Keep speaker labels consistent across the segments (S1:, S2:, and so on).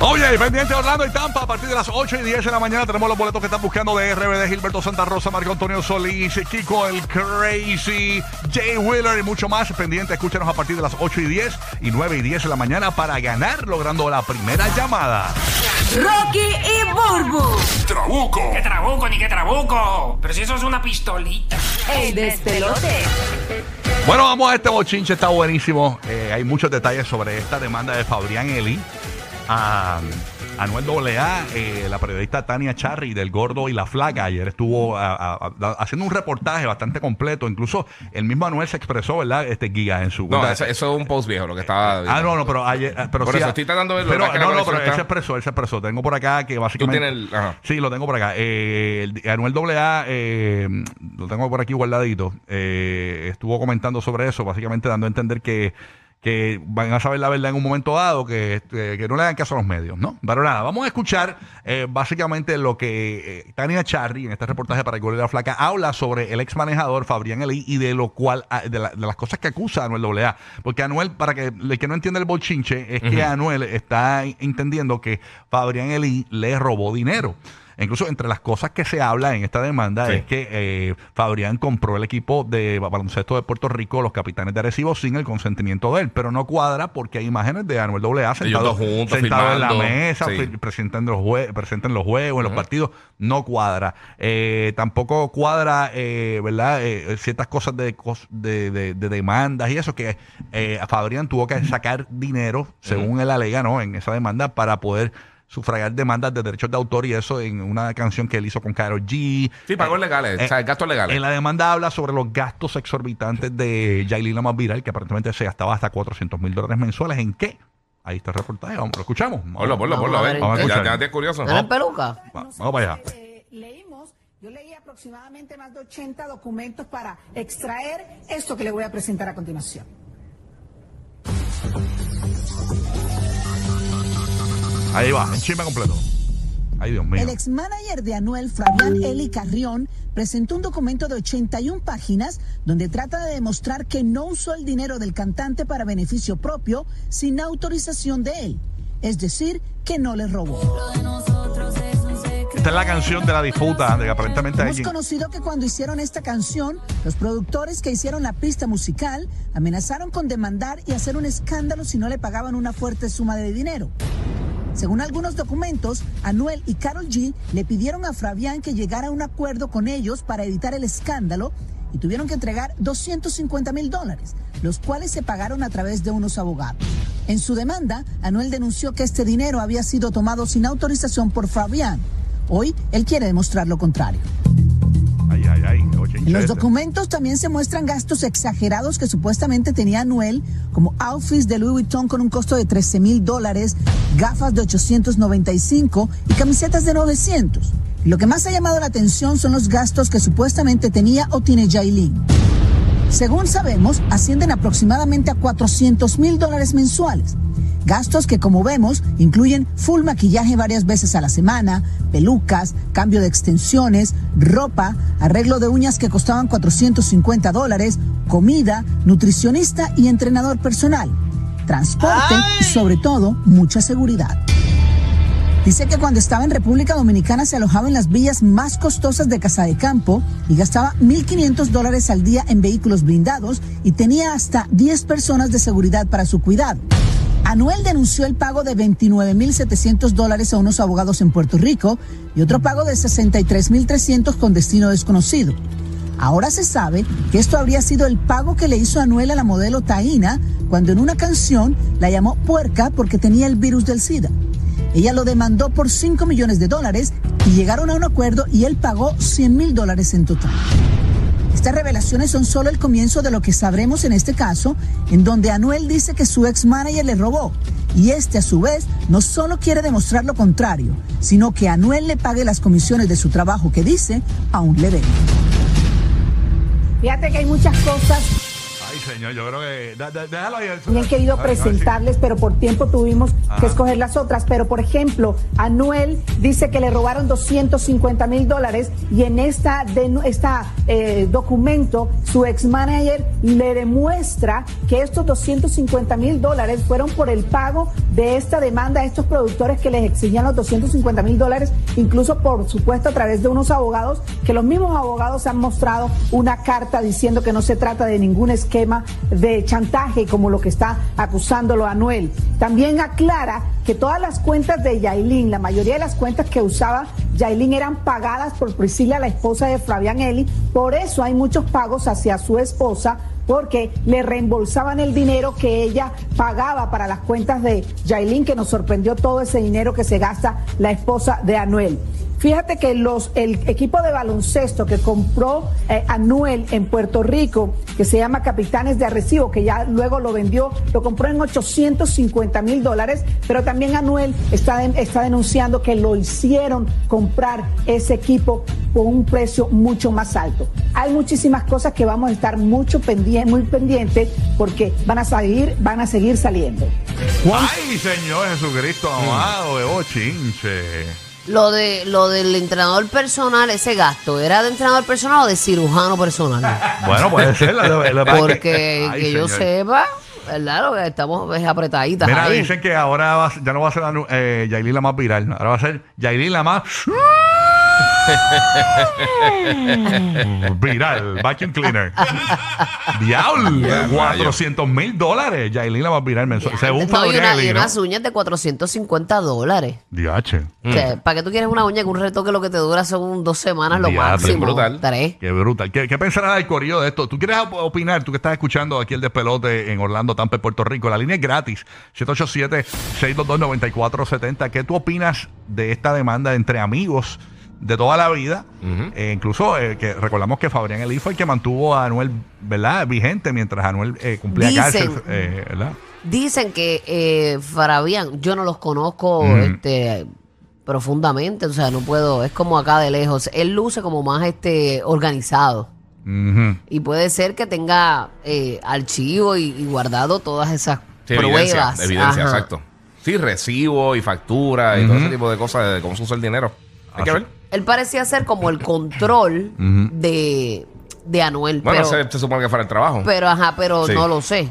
S1: Oye, pendiente Orlando y Tampa, a partir de las 8 y 10 de la mañana tenemos los boletos que están buscando de RBD, Gilberto Santa Rosa, Marco Antonio Solís, Kiko el Crazy, Jay Wheeler y mucho más. Pendiente, escúchanos a partir de las 8 y 10 y 9 y 10 de la mañana para ganar, logrando la primera llamada.
S2: Rocky y Burbu,
S1: Trabuco.
S3: ¡Qué trabuco, ni qué trabuco! Pero si eso es una pistolita.
S2: el despelote.
S1: Bueno, vamos a este bochinche, está buenísimo. Eh, hay muchos detalles sobre esta demanda de Fabrián Eli a Anuel AA, eh, la periodista Tania Charry del Gordo y la Flaca. Ayer estuvo a- a- a- haciendo un reportaje bastante completo. Incluso el mismo Anuel se expresó, ¿verdad? Este Giga en su
S4: No, eso, eso es un post viejo, lo que estaba.
S1: Ah, no, no, pero ayer. eh, Pero
S4: Por
S1: sí,
S4: eso estoy tratando de verlo,
S1: Pero, no, no, pero él se expresó, él se expresó. Tengo por acá que básicamente.
S4: tienes el- ajá.
S1: Sí, lo tengo por acá. Eh, el- Anuel AA, eh, lo tengo por aquí guardadito. eh, estuvo comentando sobre eso, básicamente dando a entender que que van a saber la verdad en un momento dado, que, este, que no le hagan caso a los medios, ¿no? Pero nada, vamos a escuchar eh, básicamente lo que eh, Tania Charry en este reportaje para el Gol de la Flaca habla sobre el ex manejador Fabrián Eli y de lo cual, ah, de, la- de las cosas que acusa a Anuel AA. Porque Anuel, para que el que no entiende el bochinche, es que Anuel está entendiendo que Fabrián Eli le robó dinero. Incluso entre las cosas que se habla en esta demanda
S4: Sí.
S1: es que eh, Fabrián compró el equipo de baloncesto de Puerto Rico, los capitanes de Arecibo, sin el consentimiento de él. Pero no cuadra porque hay imágenes de Anuel AA sentado,
S4: juntos,
S1: sentado en la mesa,
S4: Sí.
S1: presentando los, jue- presenten los juegos, en los partidos. No cuadra. Eh, tampoco cuadra, eh, ¿verdad? Eh, ciertas cosas de, cos- de, de- de demandas y eso que eh, Fabrián tuvo que sacar dinero, según él alega, ¿no? En esa demanda para poder sufragar demandas de derechos de autor y eso en una canción que él hizo con Karol G.
S4: Sí, pagos
S1: Eh,
S4: legales, o sea, gastos legales.
S1: En la demanda habla sobre los gastos exorbitantes de Yailin la más viral, que aparentemente se gastaba hasta 400 mil dólares mensuales. ¿En qué? Ahí está el reportaje, vamos, lo escuchamos.
S4: Ponlo, ponlo, ponlo, a ver.
S1: Vamos a
S4: Ya,
S1: escuchar.
S4: ya te curioso.
S2: ¿No eres peluca?
S1: Va- vamos para allá.
S5: Eh, leímos, yo leí aproximadamente más de 80 documentos para extraer esto que le voy a presentar a continuación.
S1: Ahí va, en chisme completo. Ay, Dios mío.
S5: El ex manager de Anuel, Fabián Eli Carrión, presentó un documento de 81 páginas donde trata de demostrar que no usó el dinero del cantante para beneficio propio sin autorización de él. Es decir, que no le robó.
S1: Esta es la canción de la disputa, de que aparentemente
S5: Hemos
S1: alguien...
S5: conocido que cuando hicieron esta canción, los productores que hicieron la pista musical amenazaron con demandar y hacer un escándalo si no le pagaban una fuerte suma de dinero. Según algunos documentos, Anuel y Carol G le pidieron a Fabián que llegara a un acuerdo con ellos para evitar el escándalo y tuvieron que entregar 250 mil dólares, los cuales se pagaron a través de unos abogados. En su demanda, Anuel denunció que este dinero había sido tomado sin autorización por Fabián. Hoy, él quiere demostrar lo contrario.
S1: Ay, ay, ay. bochinche
S5: En los documentos también se muestran gastos exagerados que supuestamente tenía Anuel, como outfits de Louis Vuitton con un costo de 13 mil dólares, gafas de 895 y camisetas de 900. Y lo que más ha llamado la atención son los gastos que supuestamente tenía o tiene Jailin. Según sabemos, ascienden aproximadamente a 400 mil dólares mensuales. Gastos que, como vemos, incluyen full maquillaje varias veces a la semana, pelucas, cambio de extensiones, ropa, arreglo de uñas que costaban 450 dólares, comida, nutricionista y entrenador personal, transporte y, sobre todo, mucha seguridad. Dice que cuando estaba en República Dominicana se alojaba en las villas más costosas de Casa de Campo y gastaba 1.500 dólares al día en vehículos blindados y tenía hasta 10 personas de seguridad para su cuidado.
S6: Anuel denunció el pago de 29.700 dólares a unos abogados en Puerto Rico y otro pago de 63.300 con destino desconocido. Ahora se sabe que esto habría sido el pago que le hizo Anuel a la modelo Taina cuando en una canción la llamó puerca porque tenía el virus del SIDA. Ella lo demandó por 5 millones de dólares y llegaron a un acuerdo y él pagó 100 mil dólares en total. Estas revelaciones son solo el comienzo de lo que sabremos en este caso, en donde Anuel dice que su ex manager le robó. Y este, a su vez, no solo quiere demostrar lo contrario, sino que Anuel le pague las comisiones de su trabajo que dice aún le debe.
S5: Fíjate que hay muchas cosas
S1: Ay, señor, yo creo que. da- da- déjalo ahí.
S5: han querido
S1: sí.
S5: presentarles, pero por tiempo tuvimos
S1: Ajá.
S5: que escoger las otras. Pero, por ejemplo, Anuel dice que le robaron 250 mil dólares y en esta, denu- esta eh, documento su ex manager le demuestra que estos 250 mil dólares fueron por el pago de esta demanda a estos productores que les exigían los 250 mil dólares, incluso por supuesto a través de unos abogados, que los mismos abogados han mostrado una carta diciendo que no se trata de ningún esquema de chantaje como lo que está acusándolo Anuel. También aclara que todas las cuentas de Yailin, la mayoría de las cuentas que usaba Yailin eran pagadas por Priscila, la esposa de Fabián Eli, por eso hay muchos pagos hacia su esposa porque le reembolsaban el dinero que ella pagaba para las cuentas de Yailin, que nos sorprendió todo ese dinero que se gasta la esposa de Anuel. Fíjate que los, el equipo de baloncesto que compró eh, Anuel en Puerto Rico, que se llama Capitanes de Arrecibo, que ya luego lo vendió, lo compró en 850 mil dólares, pero también Anuel está, está denunciando que lo hicieron comprar ese equipo por un precio mucho más alto. Hay muchísimas cosas que vamos a estar mucho pendien- muy pendientes porque van a salir, van a seguir saliendo.
S1: Ay, Señor Jesucristo, amado, de bochinche.
S2: Lo de lo del entrenador personal, ese gasto, ¿era de entrenador personal o de cirujano personal?
S1: Bueno, puede ser. la- la- la-
S2: Porque
S1: Ay,
S2: que yo
S1: señor.
S2: sepa, ¿verdad? Lo que estamos es apretaditas
S1: Mira,
S2: ahí.
S1: dicen que ahora va ya no va a ser eh, Yailin la más viral. Ahora va a ser Yailin la más. viral. Vacuum cleaner. Diablo. 400 mil dólares. Yailin la más viral mensual. Según
S2: no, y, una- y unas uñas de 450 dólares.
S1: Diache.
S2: O sea, ¿Para qué tú quieres una uña que un retoque lo que te dura son dos semanas lo
S1: Diablo,
S2: máximo?
S4: brutal.
S2: Tres.
S1: Qué brutal. ¿Qué, qué pensará del corillo de esto? ¿Tú quieres op- opinar? Tú que estás escuchando aquí el despelote en Orlando, Tampa, Puerto Rico. La línea es gratis. 787-622-9470. ¿Qué tú opinas de esta demanda entre amigos de toda la vida? Eh, incluso eh, que recordamos que Fabián Elí fue el que mantuvo a Anuel, ¿verdad? Vigente mientras Anuel eh, cumplía
S2: Dicen-
S1: cárcel, eh, ¿verdad?
S2: Dicen que eh, Fabián, yo no los conozco este, profundamente, o sea, no puedo, es como acá de lejos. Él luce como más este organizado. Y puede ser que tenga eh, archivo y, y guardado todas esas
S4: Sí,
S2: pruebas.
S4: evidencia, evidencia, exacto. Sí, recibo y factura y todo ese tipo de cosas de cómo se usa el dinero. Hay que ver.
S2: Él parecía ser como el control de, de Anuel,
S4: Bueno,
S2: pero,
S4: se, se supone que fuera el trabajo.
S2: pero ajá, pero
S4: Sí.
S2: no lo sé.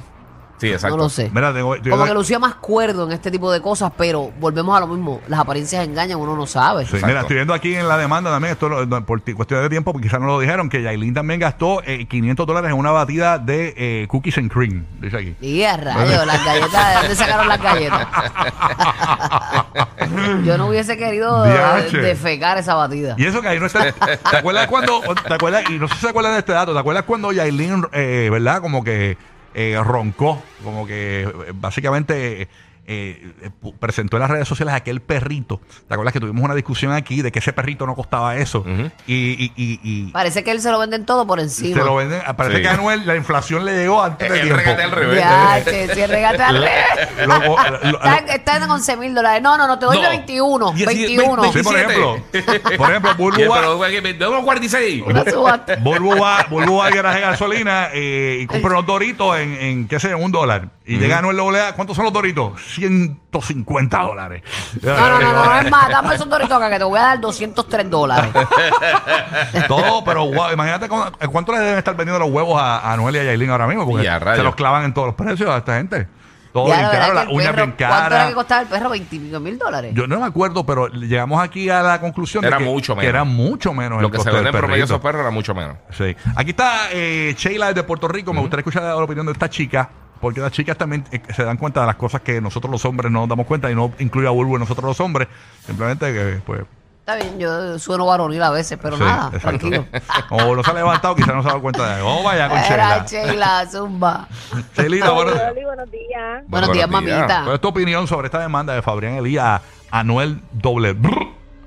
S4: Sí, exacto.
S2: No lo sé.
S1: Mira, tengo- yo-
S2: Como que lucía más cuerdo en este tipo de cosas, pero volvemos a lo mismo. Las apariencias engañan, uno no sabe.
S1: Sí, mira, estoy viendo aquí en la demanda también, esto lo- no, por ti- cuestión de tiempo, porque quizás no lo dijeron, que Yailin también gastó eh, 500 dólares en una batida de eh, cookies and cream, dice aquí.
S2: Y a rayos, las galletas, ¿de dónde sacaron las galletas? Yo no hubiese querido eh,
S1: Diache.
S2: defecar esa batida.
S1: Y eso que ahí no está. ¿Te acuerdas cuando.? ¿Te acuerdas? Y no sé si se acuerdan de este dato. ¿Te acuerdas cuando Yailin, eh, ¿verdad? Como que eh, roncó. Como que eh, básicamente. Eh, eh, presentó en las redes sociales aquel perrito. ¿Te acuerdas que tuvimos una discusión aquí de que ese perrito no costaba eso? y, y, y, y
S2: Parece que él se lo venden todo por
S1: se
S2: encima.
S1: lo venden. Parece
S4: Sí.
S1: que a Anuel la inflación le llegó antes de
S4: El
S1: tiempo.
S4: regate al revés.
S2: Ya, si el regate al revés.
S1: Lo- lo- lo-
S2: Está, está en 11 mil dólares. No, no, no, te doy
S4: No.
S2: 21.
S4: Dieci-
S2: 21.
S1: Sí, por
S4: 27.
S1: ejemplo. Por ejemplo,
S4: Yeah,
S1: va-
S4: pero güey, que- de unos 46.
S2: Una subasta.
S1: Volvo va, Volvo va al garaje de gasolina eh, y compra unos doritos en, en qué sé, en un dólar. Y llega Anuel Doblea, ¿cuántos son los doritos? 150 dólares.
S2: No, no, no, no, no, es más, dame esos doritos acá que te voy a dar 203 dólares.
S1: Todo, pero guau, imagínate cu- cuánto le deben estar vendiendo los huevos a, a Anuel y a Yailin ahora mismo, porque
S4: Y a rayos.
S1: se los clavan en todos los precios a esta gente. Todo
S2: Ya,
S1: bien
S2: la
S1: caro,
S2: verdad
S1: las
S2: el
S1: uñas
S2: perro,
S1: bien
S2: ¿Cuánto era
S1: caras.
S2: que costaba el perro? 20 y pico mil dólares.
S1: Yo no me acuerdo, pero llegamos aquí a la conclusión de
S4: Era
S1: que,
S4: mucho
S1: que
S4: menos.
S1: era mucho menos
S4: Lo
S1: el
S4: que se
S1: costo
S4: vende
S1: del
S4: en promedio
S1: perrito.
S4: esos perros era mucho menos.
S1: Sí. Aquí está eh, Sheila desde Puerto Rico. Me gustaría escuchar la opinión de esta chica. Porque las chicas también eh, se dan cuenta de las cosas que nosotros los hombres no nos damos cuenta y no incluye a Bulbo en nosotros los hombres. Simplemente que, pues,
S2: Está bien, yo sueno varonil a veces, pero
S1: sí,
S2: nada,
S1: exacto.
S2: tranquilo.
S1: Como no se ha levantado, quizás no se ha dado cuenta de Vamos vaya con
S2: Era
S1: Sheila.
S2: Sheila, zumba.
S1: Sheilita, buenos días.
S7: buenos días.
S2: Buenos días, mamita.
S1: ¿Cuál es tu opinión sobre esta demanda de Fabrián Elías a Anuel doble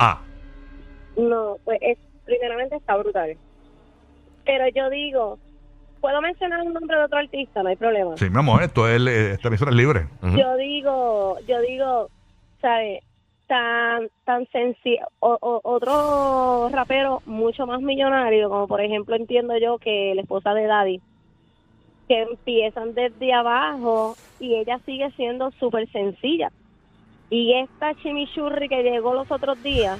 S1: A?
S7: No, pues es, primeramente está brutal. Pero yo digo, ¿puedo mencionar un nombre de otro artista? No hay problema.
S1: Sí, mi amor, esto es, eh, esta emisora es libre.
S7: Yo digo, yo digo, ¿sabes? Tan, tan sencillo. O, o- otro rapero mucho más millonario, como por ejemplo entiendo yo que la esposa de Daddy, que empiezan desde abajo y ella sigue siendo súper sencilla. Y esta chimichurri que llegó los otros días,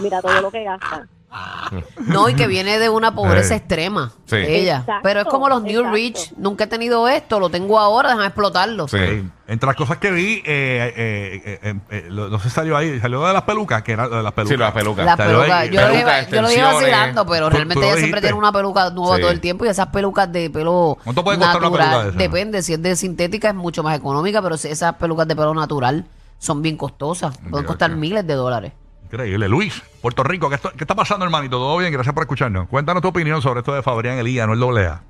S7: mira todo lo que gasta.
S2: No, y que viene de una pobreza
S1: Eh.
S2: extrema.
S4: Sí.
S2: Ella.
S7: Exacto,
S2: Pero es como los New
S7: exacto.
S2: Rich. Nunca he tenido esto, lo tengo ahora, déjame explotarlo.
S4: Sí.
S1: Entre las cosas que vi, eh, eh, eh, eh, eh, lo- no sé si salió ahí, salió lo de las pelucas, que era lo de las pelucas.
S4: Sí, las pelucas.
S2: La peluca, yo, lo
S4: peluca,
S2: iba, yo lo iba
S4: extensiones.
S2: vacilando, pero
S1: Tú-
S2: realmente
S1: lo
S2: ella siempre tiene una peluca nueva
S4: Sí.
S2: todo el tiempo y esas pelucas de pelo
S1: ¿Cuánto puede costar una
S2: natural,
S1: peluca de esa?
S2: depende, si es de sintética es mucho más económica, pero si esas pelucas de pelo natural son bien costosas, pueden costar miles de dólares.
S1: Increíble. Luis, Puerto Rico, ¿qué, esto- qué está pasando, hermanito? ¿Todo bien? Gracias por escucharnos. Cuéntanos tu opinión sobre esto de Fabrián Elías, no el doble A.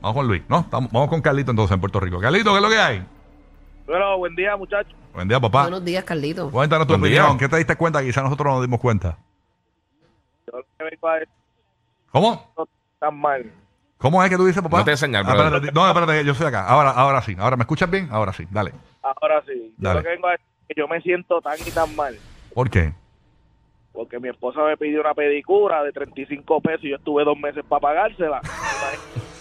S1: Vamos con Luis, ¿no? Estamos- vamos con Carlito entonces en Puerto Rico. Carlito, ¿qué es lo que hay?
S8: Bueno, buen día, muchachos.
S1: Buen día, papá.
S2: Buenos días, Carlito.
S1: Cuéntanos tu
S4: Buen día.
S1: opinión. ¿Qué te diste cuenta? Quizás nosotros no nos dimos cuenta.
S8: Yo lo que vengo a decir
S1: ¿Cómo?
S8: no tan mal.
S1: ¿Cómo es que tú dices, papá?
S4: No te señal,
S1: Ah, espérate, no, espérate, yo soy acá. Ahora, ahora sí. Ahora, ¿me escuchas bien? Ahora sí. Dale.
S8: Ahora sí, yo
S1: Dale.
S8: lo que vengo a decir que yo me siento tan y tan mal.
S1: ¿Por qué?
S8: Porque mi esposa me pidió una pedicura de 35 pesos y yo estuve dos meses para pagársela.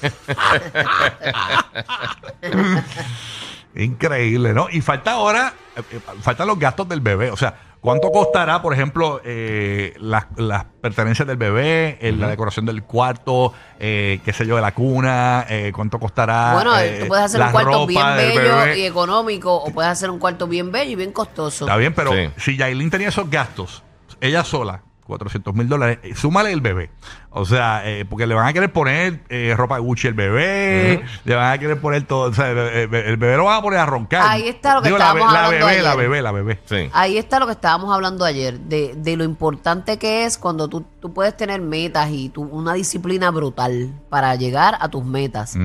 S1: Increíble, ¿no? Y falta ahora, eh, eh, faltan los gastos del bebé. O sea, ¿cuánto costará, por ejemplo, eh, las, las pertenencias del bebé, eh, la decoración del cuarto, eh, qué sé yo, de la cuna? eh, ¿Cuánto costará?
S2: Bueno,
S1: eh,
S2: tú puedes hacer
S1: la
S2: un cuarto
S1: ropa
S2: bien
S1: del
S2: bello
S1: bebé?
S2: y económico o puedes hacer un cuarto bien bello y bien costoso.
S1: Está bien, pero
S4: Sí.
S1: si Yailin tenía esos gastos, ella sola, 400 mil dólares, eh, súmale el bebé. O sea, eh, porque le van a querer poner eh, ropa de Gucci al bebé, le van a querer poner todo, o sea, el, el- el bebé lo van a poner a roncar.
S2: Ahí está lo que
S1: Digo, la,
S2: estábamos
S1: la
S2: hablando
S1: bebé, la bebé, la bebé.
S4: Sí.
S2: Ahí está lo que estábamos hablando ayer, de, de lo importante que es cuando tú, tú puedes tener metas y tú, una disciplina brutal para llegar a tus metas.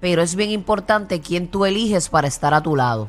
S2: Pero es bien importante quién tú eliges para estar a tu lado.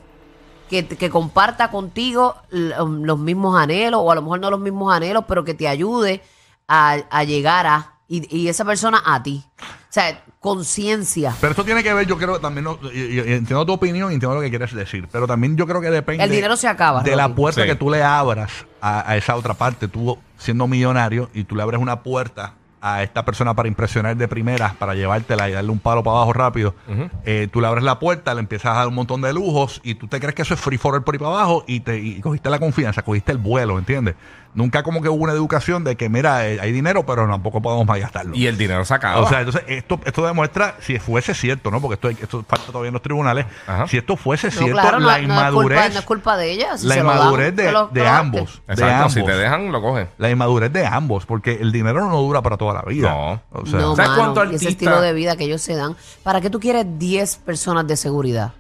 S2: Que, que comparta contigo um, los mismos anhelos, o a lo mejor no los mismos anhelos, pero que te ayude a, a llegar a, y, y esa persona a ti. O sea, conciencia.
S1: Pero esto tiene que ver, yo creo también, no, y- entiendo tu opinión y entiendo lo que quieres decir, pero también yo creo que depende
S2: El dinero se acaba,
S1: de la puerta
S4: Sí.
S1: que tú le abras a, a esa otra parte, tú siendo millonario y tú le abres una puerta a esta persona para impresionar de primeras, para llevártela y darle un palo para abajo rápido, eh, tú le abres la puerta, le empiezas a dar un montón de lujos y tú te crees que eso es free for all por ahí para abajo y, te, y cogiste la confianza, cogiste el vuelo, ¿entiendes? Nunca como que hubo una educación de que, mira, eh, hay dinero, pero tampoco podemos más gastarlo.
S4: Y el dinero se acaba.
S1: O sea, entonces esto, esto demuestra si fuese cierto, ¿no? Porque esto, esto falta todavía en los tribunales.
S4: Ajá.
S1: Si esto fuese
S2: No,
S1: cierto,
S2: claro, no,
S1: la
S2: no es
S1: inmadurez,
S2: culpa, no es culpa de ella. si
S1: la
S2: se lo dan,
S1: inmadurez de, de ambos, de
S4: Exacto,
S1: ambos,
S4: si te dejan, lo coges.
S1: la inmadurez de ambos, porque el dinero no dura para toda la vida.
S4: No.
S1: O sea,
S2: no,
S4: ¿sabes
S2: mano,
S4: cuánto
S2: y ese
S4: artista-
S2: estilo de vida que ellos se dan. ¿Para qué tú quieres 10 personas de seguridad?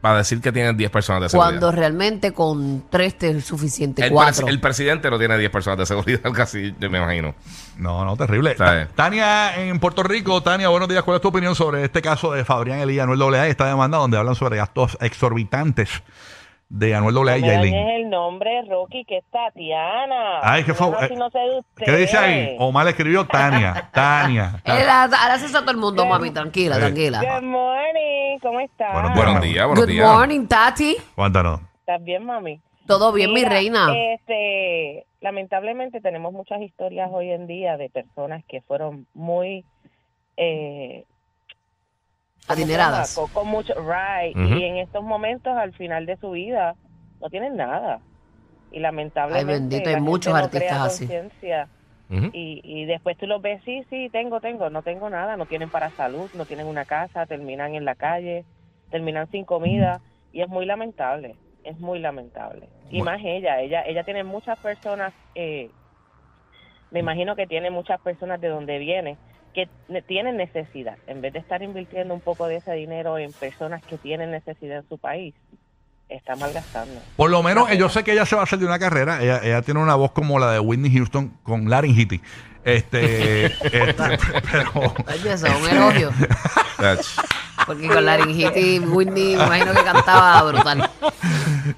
S4: Para decir que tienes 10 personas de seguridad.
S2: Cuando realmente con 3 te es suficiente,
S4: el,
S2: 4.
S4: pres- el presidente no tiene 10 personas de seguridad, casi, yo me imagino.
S1: no, no, terrible. Tania en Puerto Rico, Tania, buenos días. ¿Cuál es tu opinión sobre este caso de Fabrián Elías, Anuel AA y esta demanda donde hablan sobre gastos exorbitantes de Anuel AA y Yailin?
S7: el nombre, Rocky, que es Tatiana.
S1: Ay, ¿qué fue?
S7: No, si no sé de
S1: ¿Qué dice ahí? Omar le escribió Tania, Tania.
S2: Él ha- ahora a todo el mundo, mami, tranquila,
S1: Eh.
S2: tranquila.
S7: Good morning, ¿cómo estás?
S1: Buenos
S4: Buenos días, buenos
S2: Good
S4: días.
S2: morning, Tati.
S1: Cuéntanos.
S7: ¿Estás bien, mami?
S2: Todo bien, mi
S7: Mira,
S2: reina.
S7: Este, lamentablemente tenemos muchas historias hoy en día de personas que fueron muy eh, ¿cómo se
S2: Adineradas.
S7: Con, con mucho right y en estos momentos al final de su vida no tienen nada y lamentablemente
S2: Ay, bendito, hay muchos
S7: no
S2: artistas así.
S7: y, y después tú los ves, sí, sí, tengo, tengo, no tengo nada, no tienen para salud, no tienen una casa, terminan en la calle, terminan sin comida y es muy lamentable, es muy lamentable. Y
S1: Bueno.
S7: más ella, ella, ella tiene muchas personas, eh, me imagino que tiene muchas personas de donde viene
S9: que ne- tienen necesidad, en vez de estar invirtiendo un poco de ese dinero en personas que tienen necesidad en su país, está malgastando.
S1: Por lo menos, eh, yo sé que ella se va a hacer de una carrera. Ella, ella tiene una voz como la de Whitney Houston con laringitis. Este, este, pero.
S2: Oye, eso es un elogio. Porque con laringitis, Whitney, me imagino que cantaba brutal.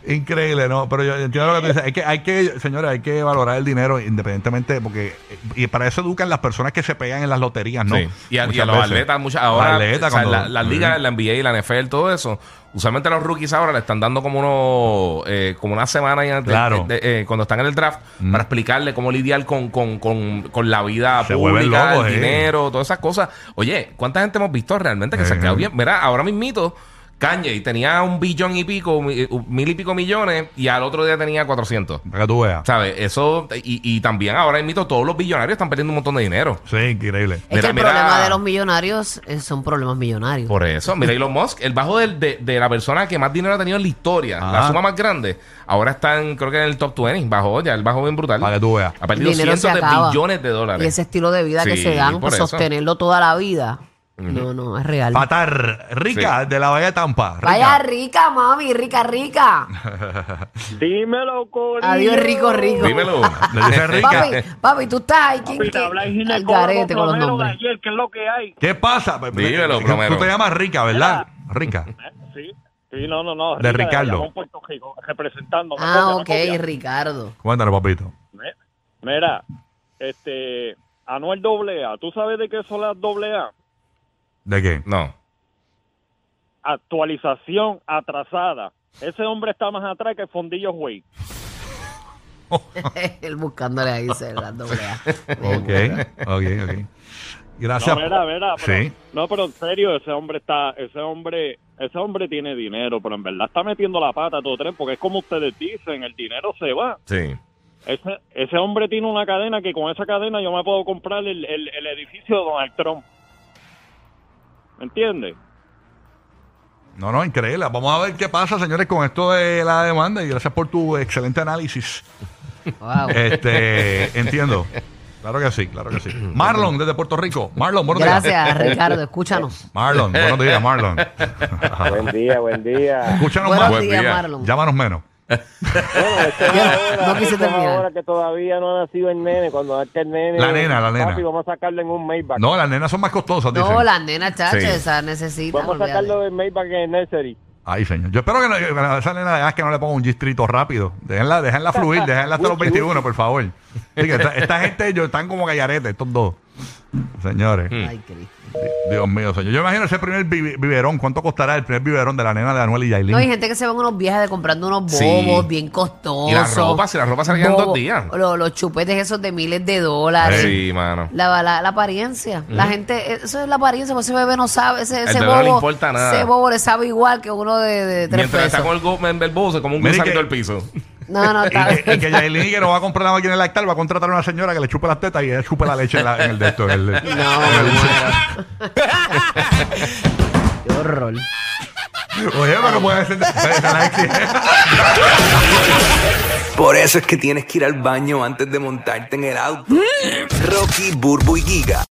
S1: Increíble, ¿no? Pero yo entiendo lo que tú dices. Hay que, hay que, señores, hay que valorar el dinero independientemente, porque y para eso educan las personas que se pegan en las loterías, ¿no?
S4: Sí. Y a, y a los
S1: veces.
S4: atletas, muchas, ahora,
S1: Los atletas
S4: o sea,
S1: cuando-
S4: la- las ligas, la NBA, la NFL, todo eso, usualmente a los rookies ahora le están dando como unos, eh, como una semana ya antes,
S1: Claro.
S4: de- de- eh, cuando están en el draft,
S1: Mm.
S4: para explicarle cómo lidiar con, con, con, con la vida
S1: Se
S4: pública,
S1: locos,
S4: el
S1: eh.
S4: dinero, todas esas cosas. Oye, ¿cuánta gente hemos visto realmente que se ha
S1: Eh.
S4: quedado bien? Mira, ahora mismito, Kanye tenía un billón y pico, mi- mil y pico millones, y al otro día tenía 400.
S1: Para que tú veas.
S4: ¿Sabes? Eso, y, y también ahora mismo todos los billonarios están perdiendo un montón de dinero.
S1: Sí, increíble.
S2: Es
S4: Mira,
S2: que el
S4: mira-
S2: problema de los millonarios eh, son problemas millonarios.
S4: Por eso, mira Elon Musk, el bajo del- de, de la persona que más dinero ha tenido en la historia,
S1: Ajá.
S4: la suma más grande, ahora está en, creo que en el top 20, bajó ya, el bajo bien brutal.
S1: Para que tú veas.
S4: Ha perdido cientos de billones de dólares.
S2: Y ese estilo de vida que se dan
S4: por
S2: sostenerlo toda la vida. No, no, es real.
S1: Patar, rica, de la Bahía de Tampa. Rica.
S2: Vaya rica, mami, rica, rica.
S8: Dímelo, Corillo.
S2: Adiós, rico, rico.
S4: Dímelo.
S1: Le dice rica.
S2: Papi, papi, tú estás ahí. ¿quién,
S8: Papi, te habla el
S2: Al
S8: ginecólogo
S2: garete con los nombres.
S8: ¿qué es lo que hay?
S1: ¿Qué pasa?
S4: Dímelo,
S1: Tú
S4: plomero.
S1: te llamas rica, ¿verdad? Rica.
S8: Sí, sí, no, no, no.
S1: De
S8: Rica
S1: Ricardo.
S8: Bayamón, Puerto Rico, representando. me
S2: Ah,
S8: copia, me
S2: ok,
S8: copia.
S2: Ricardo.
S1: Cuéntanos, papito.
S8: Mi- Mira, este, Anuel AA, ¿tú sabes de qué son las AA?
S1: ¿De qué?
S4: No.
S8: Actualización atrasada. Ese hombre está más atrás que Fondillo Güey.
S2: Él buscándole ahí se la doble A.
S1: Ok, ok, ok. Gracias.
S8: No, mira, mira, pero,
S1: Sí.
S8: no, pero en serio, ese hombre está, ese hombre, ese hombre tiene dinero, pero en verdad está metiendo la pata todo tren, porque es como ustedes dicen, el dinero se va.
S4: Sí.
S8: Ese, ese hombre tiene una cadena que con esa cadena yo me puedo comprar el, el, el edificio de Donald Trump. ¿Me entiendes?
S1: No, no, increíble. Vamos a ver qué pasa, señores, con esto de la demanda y gracias por tu excelente análisis.
S2: Wow.
S1: Este, entiendo. Claro que sí, claro que sí. Marlon, desde Puerto Rico. Marlon, buenos días.
S2: Gracias, Ricardo. Escúchanos.
S1: Marlon, buenos días, Marlon.
S10: Buen día, buen día.
S1: Escúchanos
S2: Buenos
S1: más.
S2: días,
S4: día.
S2: Marlon.
S1: Llámanos menos.
S10: Bueno, esto es
S2: Yo
S10: ahora,
S2: no quise terminar.
S10: ahora que todavía no ha nacido el nene. Cuando nazca el nene,
S1: La nena, la nena.
S10: Papi, vamos a sacarlo en un Maybach.
S1: No, las nenas son más costosas, dicen.
S2: No, las nenas, chacha,
S4: Sí.
S2: esas necesitan.
S10: vamos a
S2: olvídate.
S10: sacarlo en Maybach en el nursery.
S1: Ay, señor. Yo espero que, no, que a esa nena es que no le ponga un distrito rápido. Déjenla, déjenla fluir, déjenla hasta los 21, por favor. Sí, que esta, esta gente, ellos están como gallaretes, estos dos. Señores.
S2: Ay, Cristo.
S1: Dios mío, señor. Yo imagino ese primer bi- biberón. ¿Cuánto costará el primer biberón de la nena de Anuel y Yailin?
S2: No, hay gente que se van unos viajes de comprando unos
S4: Sí.
S2: bobos bien costosos.
S4: Y la ropa, si la ropa se la quedan
S2: Bobos,
S4: dos días.
S2: Los, los chupetes esos de miles de dólares.
S4: Sí, mano.
S2: La, la, la apariencia. La gente, eso es la apariencia, porque ese bebé no sabe, ese, ese
S4: bebé
S2: bobo.
S4: no le importa nada.
S2: Ese bobo le sabe igual que uno de, de tres
S4: Mientras está
S2: pesos.
S4: con el, go- en el bolso, como un
S1: Mire
S4: gusanito
S1: que-
S4: del piso.
S2: No, no,
S1: Y
S2: está
S1: que, y que Yailin que no va a comprar la máquina de lactar, va a contratar a una señora que le chupe las tetas y ella chupe la leche en, la- en el de esto. el-
S2: No. Qué horror.
S1: Oye, pero puede ser. puede ser Alexis.
S11: Por eso es que tienes que ir al baño antes de montarte en el auto. Rocky, Burbu y Giga,